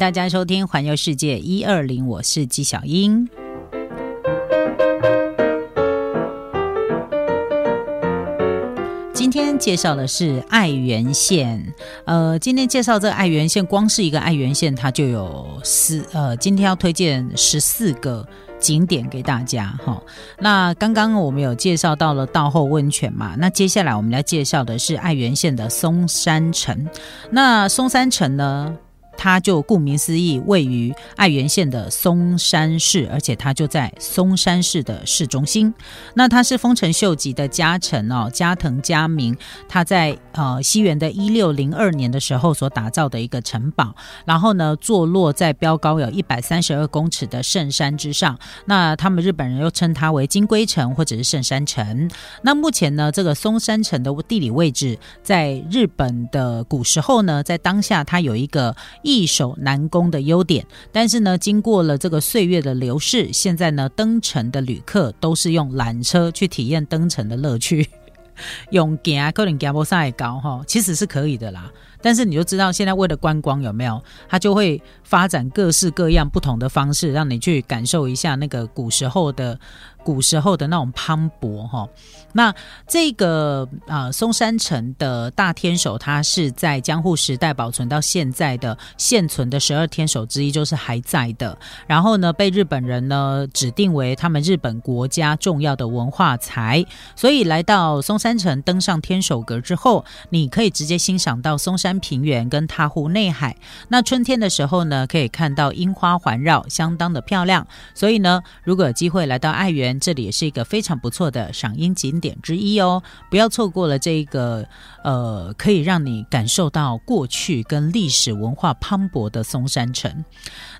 大家收听《环游世界一二零》，我是纪晓英。今天介绍的是爱媛县，呃，今天介绍这爱媛县，光是一个爱媛县，它就有四，呃，今天要推荐十四个景点给大家哈。那刚刚我们有介绍到了道后温泉嘛，那接下来我们要介绍的是爱媛县的松山城。那松山城呢？它就顾名思义，位于爱媛县的松山市，而且它就在松山市的市中心。那它是丰臣秀吉的家臣哦，加藤家明，他在呃西元的一六零二年的时候所打造的一个城堡。然后呢，坐落在标高有一百三十二公尺的圣山之上。那他们日本人又称它为金龟城或者是圣山城。那目前呢，这个松山城的地理位置，在日本的古时候呢，在当下它有一个。易守难攻的优点，但是呢，经过了这个岁月的流逝，现在呢，登城的旅客都是用缆车去体验登城的乐趣，用行可能行不上高哈，其实是可以的啦。但是你就知道，现在为了观光有没有，它就会发展各式各样不同的方式，让你去感受一下那个古时候的。古时候的那种磅礴哈，那这个啊松山城的大天守，它是在江户时代保存到现在的现存的十二天守之一，就是还在的。然后呢，被日本人呢指定为他们日本国家重要的文化财。所以来到松山城，登上天守阁之后，你可以直接欣赏到松山平原跟塔湖内海。那春天的时候呢，可以看到樱花环绕，相当的漂亮。所以呢，如果有机会来到爱媛，这里也是一个非常不错的赏樱景点之一哦，不要错过了这个呃，可以让你感受到过去跟历史文化磅礴的松山城。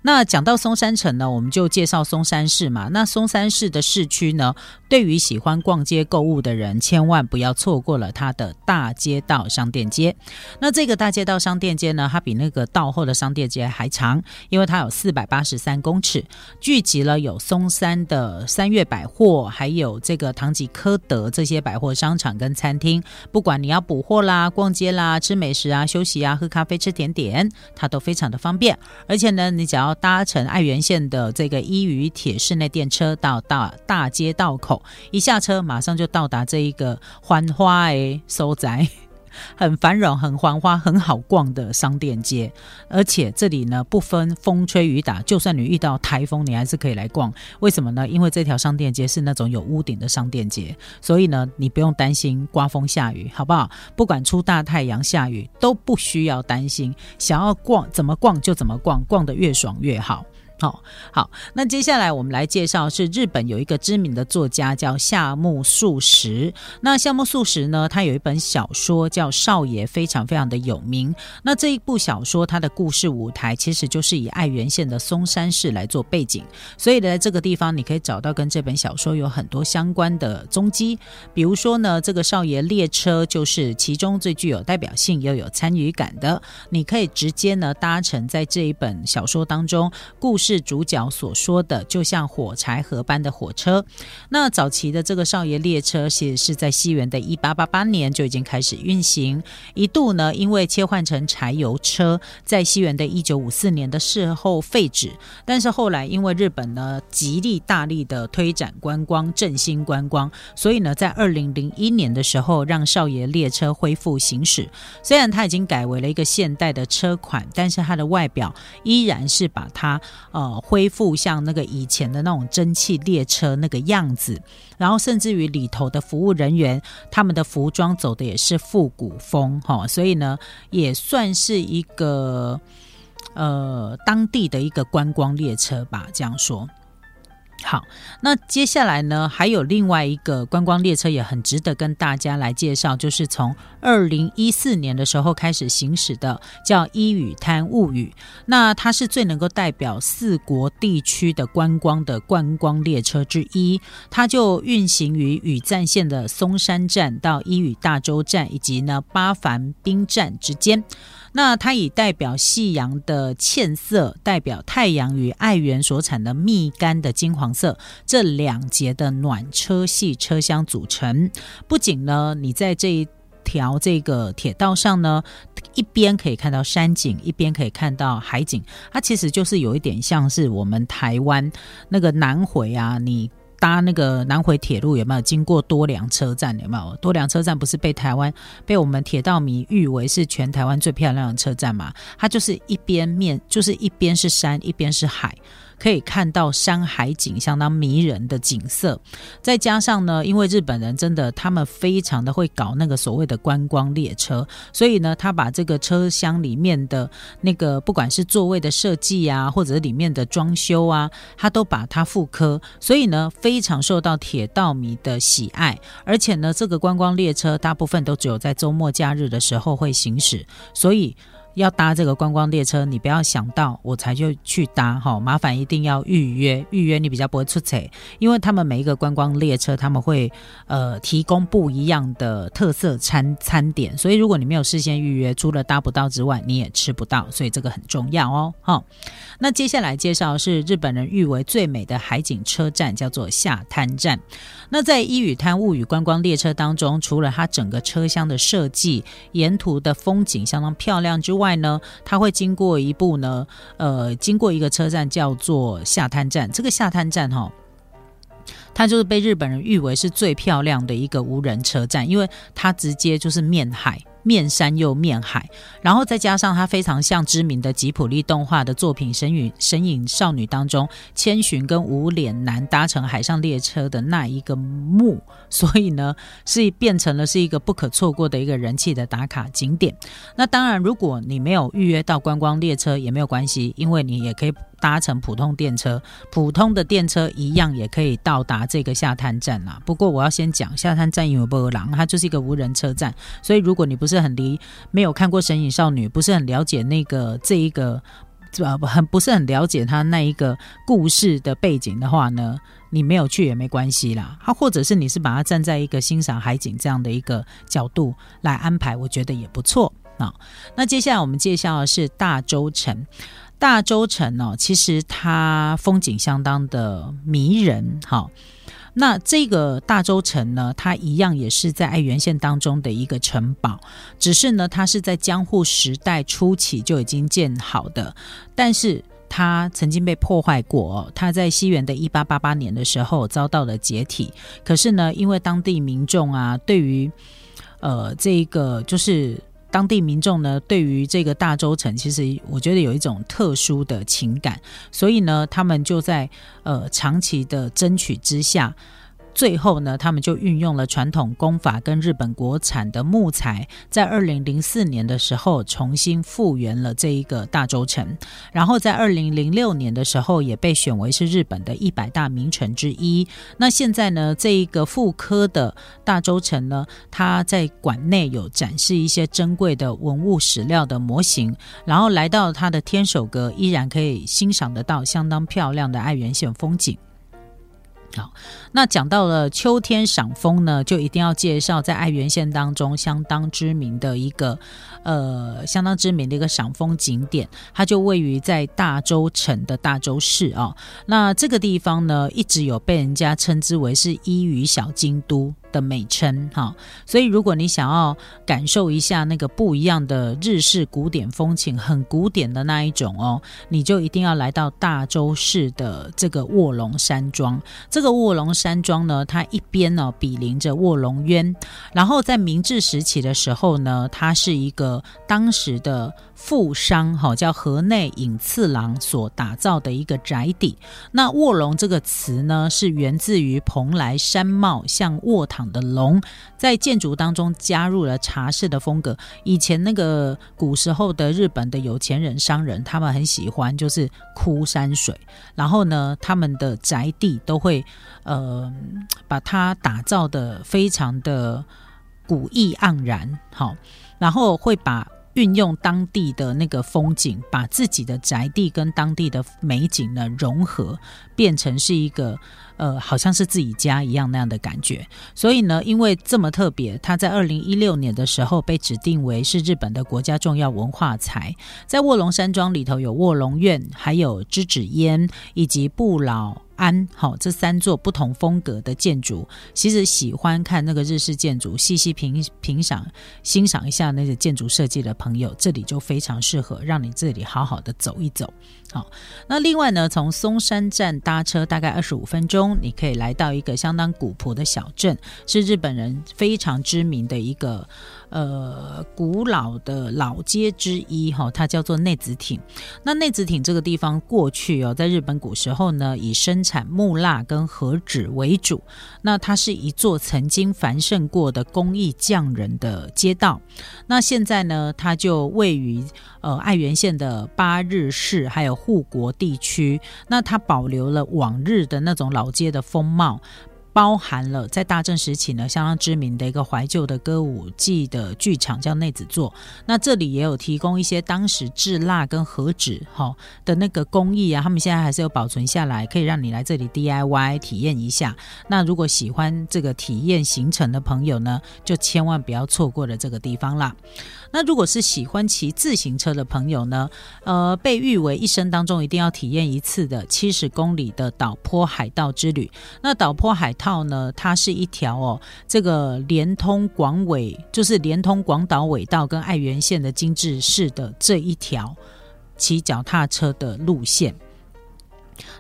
那讲到松山城呢，我们就介绍松山市嘛。那松山市的市区呢，对于喜欢逛街购物的人，千万不要错过了它的大街道商店街。那这个大街道商店街呢，它比那个道后的商店街还长，因为它有四百八十三公尺，聚集了有松山的三月百百货，还有这个唐吉诃德这些百货商场跟餐厅。不管你要补货啦、逛街啦、吃美食啊、休息啊、喝咖啡、吃甜点，它都非常的方便。而且呢，你只要搭乘爱媛县的这个伊予铁室内电车到大大街道口，一下车马上就到达这一个欢花诶收宅。很繁荣、很繁华、很好逛的商店街，而且这里呢不分风吹雨打，就算你遇到台风，你还是可以来逛。为什么呢？因为这条商店街是那种有屋顶的商店街，所以呢你不用担心刮风下雨，好不好？不管出大太阳、下雨都不需要担心，想要逛怎么逛就怎么逛，逛得越爽越好。好好，那接下来我们来介绍是日本有一个知名的作家叫夏目漱石。那夏目漱石呢，他有一本小说叫《少爷》，非常非常的有名。那这一部小说，它的故事舞台其实就是以爱媛县的松山市来做背景，所以在这个地方你可以找到跟这本小说有很多相关的踪迹。比如说呢，这个少爷列车就是其中最具有代表性又有参与感的，你可以直接呢搭乘在这一本小说当中故事。是主角所说的，就像火柴盒般的火车。那早期的这个少爷列车，其实是在西元的一八八八年就已经开始运行。一度呢，因为切换成柴油车，在西元的一九五四年的事后废止。但是后来，因为日本呢极力大力的推展观光、振兴观光，所以呢，在二零零一年的时候，让少爷列车恢复行驶。虽然它已经改为了一个现代的车款，但是它的外表依然是把它。呃恢复像那个以前的那种蒸汽列车那个样子，然后甚至于里头的服务人员，他们的服装走的也是复古风哈，所以呢，也算是一个呃当地的一个观光列车吧，这样说。好，那接下来呢，还有另外一个观光列车也很值得跟大家来介绍，就是从二零一四年的时候开始行驶的，叫《伊予滩物语》。那它是最能够代表四国地区的观光的观光列车之一，它就运行于羽站线的松山站到伊予大洲站以及呢八幡滨站之间。那它以代表夕阳的茜色，代表太阳与爱媛所产的蜜柑的金黄色，这两节的暖车系车厢组成。不仅呢，你在这一条这个铁道上呢，一边可以看到山景，一边可以看到海景。它其实就是有一点像是我们台湾那个南回啊，你。搭那个南回铁路有没有经过多良车站？有没有多良车站不是被台湾被我们铁道迷誉为是全台湾最漂亮的车站嘛？它就是一边面就是一边是山，一边是海。可以看到山海景相当迷人的景色，再加上呢，因为日本人真的他们非常的会搞那个所谓的观光列车，所以呢，他把这个车厢里面的那个不管是座位的设计啊，或者里面的装修啊，他都把它复刻，所以呢，非常受到铁道迷的喜爱。而且呢，这个观光列车大部分都只有在周末假日的时候会行驶，所以。要搭这个观光列车，你不要想到我才就去搭哈，麻烦一定要预约，预约你比较不会出错，因为他们每一个观光列车他们会呃提供不一样的特色餐餐点，所以如果你没有事先预约，除了搭不到之外，你也吃不到，所以这个很重要哦。哈，那接下来介绍是日本人誉为最美的海景车站，叫做下滩站。那在伊予滩物语观光列车当中，除了它整个车厢的设计、沿途的风景相当漂亮之外呢，它会经过一部呢，呃，经过一个车站叫做下滩站。这个下滩站哈，它就是被日本人誉为是最漂亮的一个无人车站，因为它直接就是面海。面山又面海，然后再加上它非常像知名的吉普力动画的作品《神影神隐少女》当中，千寻跟无脸男搭乘海上列车的那一个幕，所以呢是变成了是一个不可错过的一个人气的打卡景点。那当然，如果你没有预约到观光列车也没有关系，因为你也可以。搭乘普通电车，普通的电车一样也可以到达这个下滩站啦。不过我要先讲下滩站因为波浪，它就是一个无人车站，所以如果你不是很离，没有看过《神隐少女》，不是很了解那个这一个，呃，很不是很了解它那一个故事的背景的话呢，你没有去也没关系啦。它或者是你是把它站在一个欣赏海景这样的一个角度来安排，我觉得也不错啊。那接下来我们介绍的是大洲城。大洲城呢，其实它风景相当的迷人。好，那这个大洲城呢，它一样也是在爱媛县当中的一个城堡，只是呢，它是在江户时代初期就已经建好的，但是它曾经被破坏过。它在西元的一八八八年的时候遭到了解体，可是呢，因为当地民众啊，对于呃这个就是。当地民众呢，对于这个大洲城，其实我觉得有一种特殊的情感，所以呢，他们就在呃长期的争取之下。最后呢，他们就运用了传统工法跟日本国产的木材，在二零零四年的时候重新复原了这一个大洲城。然后在二零零六年的时候，也被选为是日本的一百大名城之一。那现在呢，这一个复刻的大洲城呢，它在馆内有展示一些珍贵的文物史料的模型。然后来到它的天守阁，依然可以欣赏得到相当漂亮的爱媛县风景。好，那讲到了秋天赏枫呢，就一定要介绍在爱媛县当中相当知名的一个，呃，相当知名的一个赏枫景点，它就位于在大洲城的大洲市哦。那这个地方呢，一直有被人家称之为是伊予小京都。的美称哈，所以如果你想要感受一下那个不一样的日式古典风情，很古典的那一种哦，你就一定要来到大洲市的这个卧龙山庄。这个卧龙山庄呢，它一边呢比邻着卧龙渊，然后在明治时期的时候呢，它是一个当时的富商哈叫河内隐次郎所打造的一个宅邸。那卧龙这个词呢，是源自于蓬莱山貌，像卧的龙在建筑当中加入了茶室的风格。以前那个古时候的日本的有钱人商人，他们很喜欢就是枯山水，然后呢，他们的宅地都会呃把它打造的非常的古意盎然，好，然后会把。运用当地的那个风景，把自己的宅地跟当地的美景呢融合，变成是一个呃，好像是自己家一样那样的感觉。所以呢，因为这么特别，它在二零一六年的时候被指定为是日本的国家重要文化财。在卧龙山庄里头有卧龙院，还有芝纸烟以及不老。安好，这三座不同风格的建筑，其实喜欢看那个日式建筑，细细品品赏、欣赏一下那个建筑设计的朋友，这里就非常适合让你这里好好的走一走。好，那另外呢，从松山站搭车大概二十五分钟，你可以来到一个相当古朴的小镇，是日本人非常知名的一个。呃，古老的老街之一哈，它叫做内子町。那内子町这个地方过去哦，在日本古时候呢，以生产木蜡跟和纸为主。那它是一座曾经繁盛过的工艺匠人的街道。那现在呢，它就位于呃爱媛县的八日市还有护国地区。那它保留了往日的那种老街的风貌。包含了在大正时期呢相当知名的一个怀旧的歌舞伎的剧场叫内子座，那这里也有提供一些当时制蜡跟和纸哈的那个工艺啊，他们现在还是有保存下来，可以让你来这里 DIY 体验一下。那如果喜欢这个体验行程的朋友呢，就千万不要错过了这个地方啦。那如果是喜欢骑自行车的朋友呢，呃，被誉为一生当中一定要体验一次的七十公里的岛坡海盗之旅。那岛坡海套呢，它是一条哦，这个连通广尾，就是连通广岛尾道跟爱媛县的精致市的这一条骑脚踏车的路线。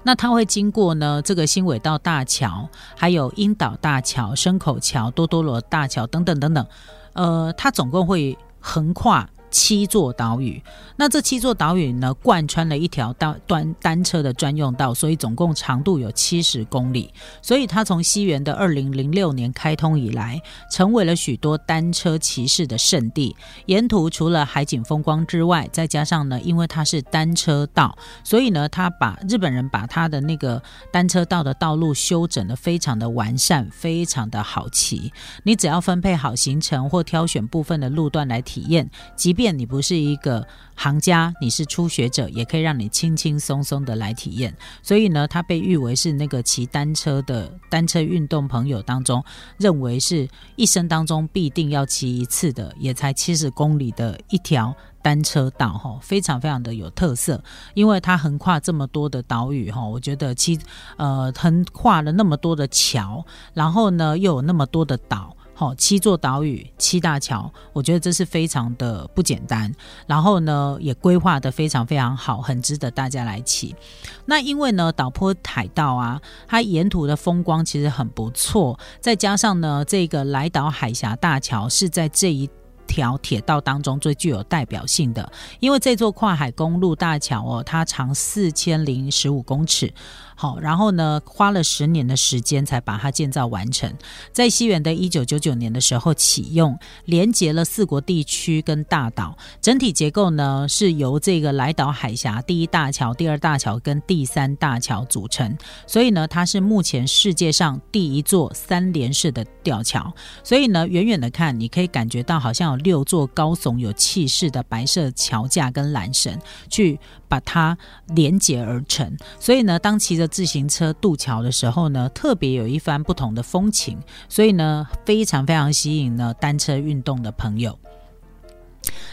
那它会经过呢这个新尾道大桥，还有樱岛大桥、深口桥、多多罗大桥等等等等。呃，它总共会。横跨。七座岛屿，那这七座岛屿呢，贯穿了一条单单单车的专用道，所以总共长度有七十公里。所以它从西元的二零零六年开通以来，成为了许多单车骑士的圣地。沿途除了海景风光之外，再加上呢，因为它是单车道，所以呢，他把日本人把他的那个单车道的道路修整的非常的完善，非常的好骑。你只要分配好行程或挑选部分的路段来体验，即便你不是一个行家，你是初学者，也可以让你轻轻松松的来体验。所以呢，它被誉为是那个骑单车的单车运动朋友当中，认为是一生当中必定要骑一次的，也才七十公里的一条单车道，哈，非常非常的有特色。因为它横跨这么多的岛屿，哈，我觉得七呃横跨了那么多的桥，然后呢又有那么多的岛。好，七座岛屿，七大桥，我觉得这是非常的不简单。然后呢，也规划的非常非常好，很值得大家来骑。那因为呢，岛坡海道啊，它沿途的风光其实很不错，再加上呢，这个来岛海峡大桥是在这一条铁道当中最具有代表性的，因为这座跨海公路大桥哦，它长四千零十五公尺。好，然后呢，花了十年的时间才把它建造完成。在西元的一九九九年的时候启用，连接了四国地区跟大岛。整体结构呢是由这个来岛海峡第一大桥、第二大桥跟第三大桥组成。所以呢，它是目前世界上第一座三连式的吊桥。所以呢，远远的看，你可以感觉到好像有六座高耸有气势的白色桥架跟缆绳去。把它连接而成，所以呢，当骑着自行车渡桥的时候呢，特别有一番不同的风情，所以呢，非常非常吸引呢单车运动的朋友。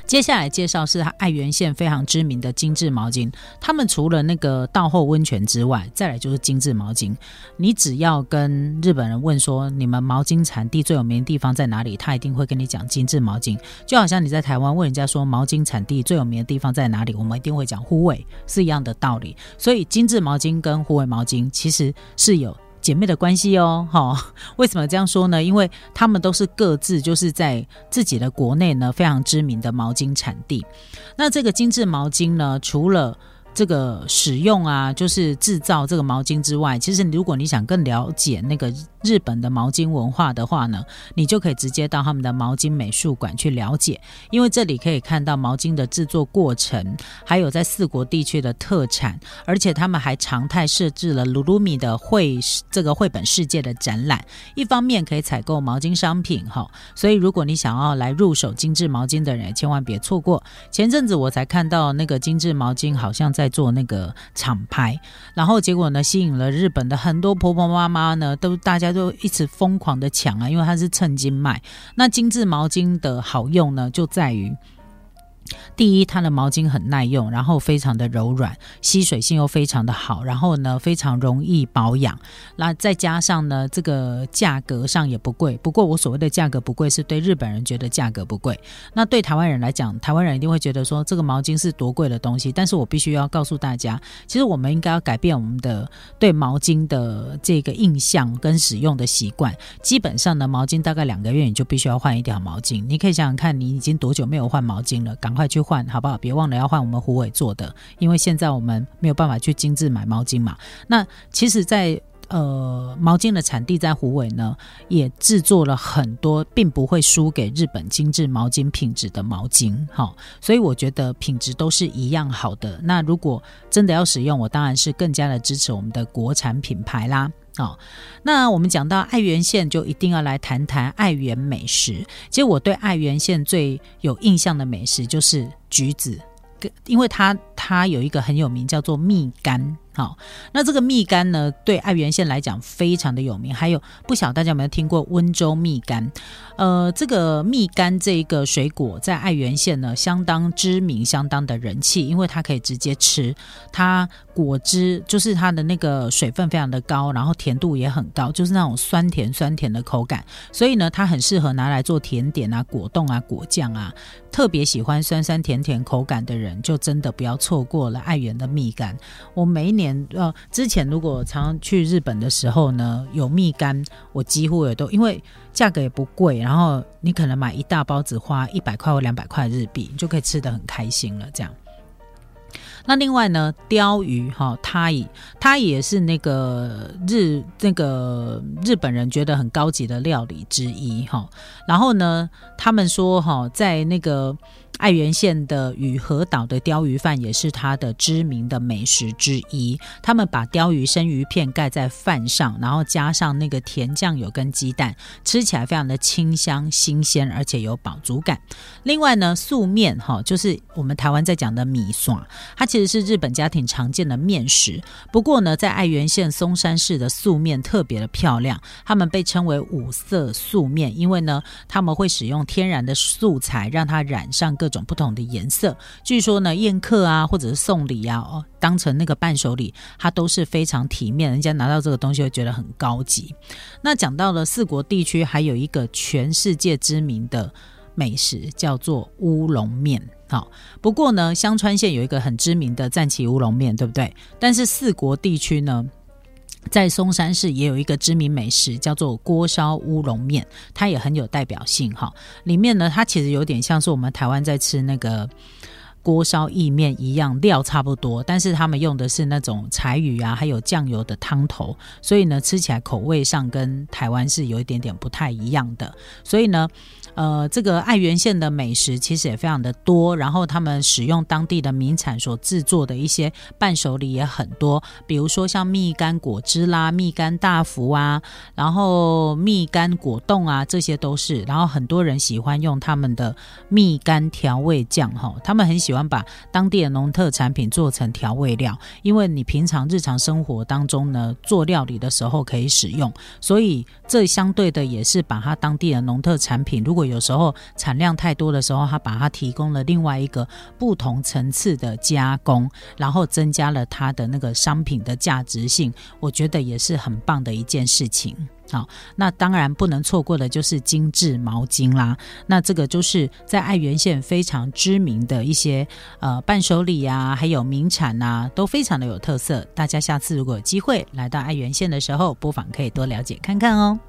接下来介绍是它爱媛县非常知名的精致毛巾。他们除了那个道后温泉之外，再来就是精致毛巾。你只要跟日本人问说你们毛巾产地最有名的地方在哪里，他一定会跟你讲精致毛巾。就好像你在台湾问人家说毛巾产地最有名的地方在哪里，我们一定会讲护卫，是一样的道理。所以精致毛巾跟护卫毛巾其实是有。姐妹的关系哦，好，为什么这样说呢？因为他们都是各自就是在自己的国内呢非常知名的毛巾产地。那这个精致毛巾呢，除了这个使用啊，就是制造这个毛巾之外，其实如果你想更了解那个日本的毛巾文化的话呢，你就可以直接到他们的毛巾美术馆去了解，因为这里可以看到毛巾的制作过程，还有在四国地区的特产，而且他们还常态设置了鲁鲁米的绘这个绘本世界的展览，一方面可以采购毛巾商品哈，所以如果你想要来入手精致毛巾的人，千万别错过。前阵子我才看到那个精致毛巾好像在做那个厂牌，然后结果呢，吸引了日本的很多婆婆妈妈呢，都大家就一直疯狂的抢啊，因为它是趁金卖。那精致毛巾的好用呢，就在于。第一，它的毛巾很耐用，然后非常的柔软，吸水性又非常的好，然后呢非常容易保养。那再加上呢，这个价格上也不贵。不过我所谓的价格不贵，是对日本人觉得价格不贵。那对台湾人来讲，台湾人一定会觉得说这个毛巾是多贵的东西。但是我必须要告诉大家，其实我们应该要改变我们的对毛巾的这个印象跟使用的习惯。基本上呢，毛巾大概两个月你就必须要换一条毛巾。你可以想想看，你已经多久没有换毛巾了？赶快去换好不好？别忘了要换我们虎尾做的，因为现在我们没有办法去精致买毛巾嘛。那其实，在呃毛巾的产地在虎尾呢，也制作了很多，并不会输给日本精致毛巾品质的毛巾。好，所以我觉得品质都是一样好的。那如果真的要使用，我当然是更加的支持我们的国产品牌啦。好，那我们讲到爱媛县，就一定要来谈谈爱媛美食。其实我对爱媛县最有印象的美食就是橘子，因为它它有一个很有名叫做蜜柑。好，那这个蜜柑呢，对爱媛县来讲非常的有名。还有不晓大家有没有听过温州蜜柑？呃，这个蜜柑这一个水果在爱媛县呢相当知名，相当的人气，因为它可以直接吃，它果汁就是它的那个水分非常的高，然后甜度也很高，就是那种酸甜酸甜的口感，所以呢，它很适合拿来做甜点啊、果冻啊、果酱啊。特别喜欢酸酸甜甜口感的人，就真的不要错过了爱媛的蜜柑。我每一年。呃，之前如果常去日本的时候呢，有蜜柑，我几乎也都因为价格也不贵，然后你可能买一大包只花一百块或两百块日币，你就可以吃的很开心了。这样。那另外呢，鲷鱼哈，它也它也是那个日那个日本人觉得很高级的料理之一哈。然后呢，他们说哈，在那个。爱媛县的雨河岛的鲷鱼饭也是它的知名的美食之一。他们把鲷鱼生鱼片盖在饭上，然后加上那个甜酱油跟鸡蛋，吃起来非常的清香、新鲜，而且有饱足感。另外呢，素面哈，就是我们台湾在讲的米爽，它其实是日本家庭常见的面食。不过呢，在爱媛县松山市的素面特别的漂亮，他们被称为五色素面，因为呢，他们会使用天然的素材，让它染上各。各种不同的颜色，据说呢，宴客啊，或者是送礼啊，哦，当成那个伴手礼，它都是非常体面，人家拿到这个东西会觉得很高级。那讲到了四国地区，还有一个全世界知名的美食，叫做乌龙面。好，不过呢，香川县有一个很知名的赞岐乌龙面，对不对？但是四国地区呢？在松山市也有一个知名美食，叫做锅烧乌龙面，它也很有代表性哈。里面呢，它其实有点像是我们台湾在吃那个锅烧意面一样，料差不多，但是他们用的是那种柴鱼啊，还有酱油的汤头，所以呢，吃起来口味上跟台湾是有一点点不太一样的。所以呢。呃，这个爱媛县的美食其实也非常的多，然后他们使用当地的名产所制作的一些伴手礼也很多，比如说像蜜柑果汁啦、蜜柑大福啊，然后蜜柑果冻啊，这些都是。然后很多人喜欢用他们的蜜柑调味酱，哈，他们很喜欢把当地的农特产品做成调味料，因为你平常日常生活当中呢做料理的时候可以使用，所以这相对的也是把它当地的农特产品，如果有时候产量太多的时候，他把它提供了另外一个不同层次的加工，然后增加了它的那个商品的价值性，我觉得也是很棒的一件事情。好，那当然不能错过的就是精致毛巾啦。那这个就是在爱媛县非常知名的一些呃伴手礼啊，还有名产啊，都非常的有特色。大家下次如果有机会来到爱媛县的时候，不妨可以多了解看看哦。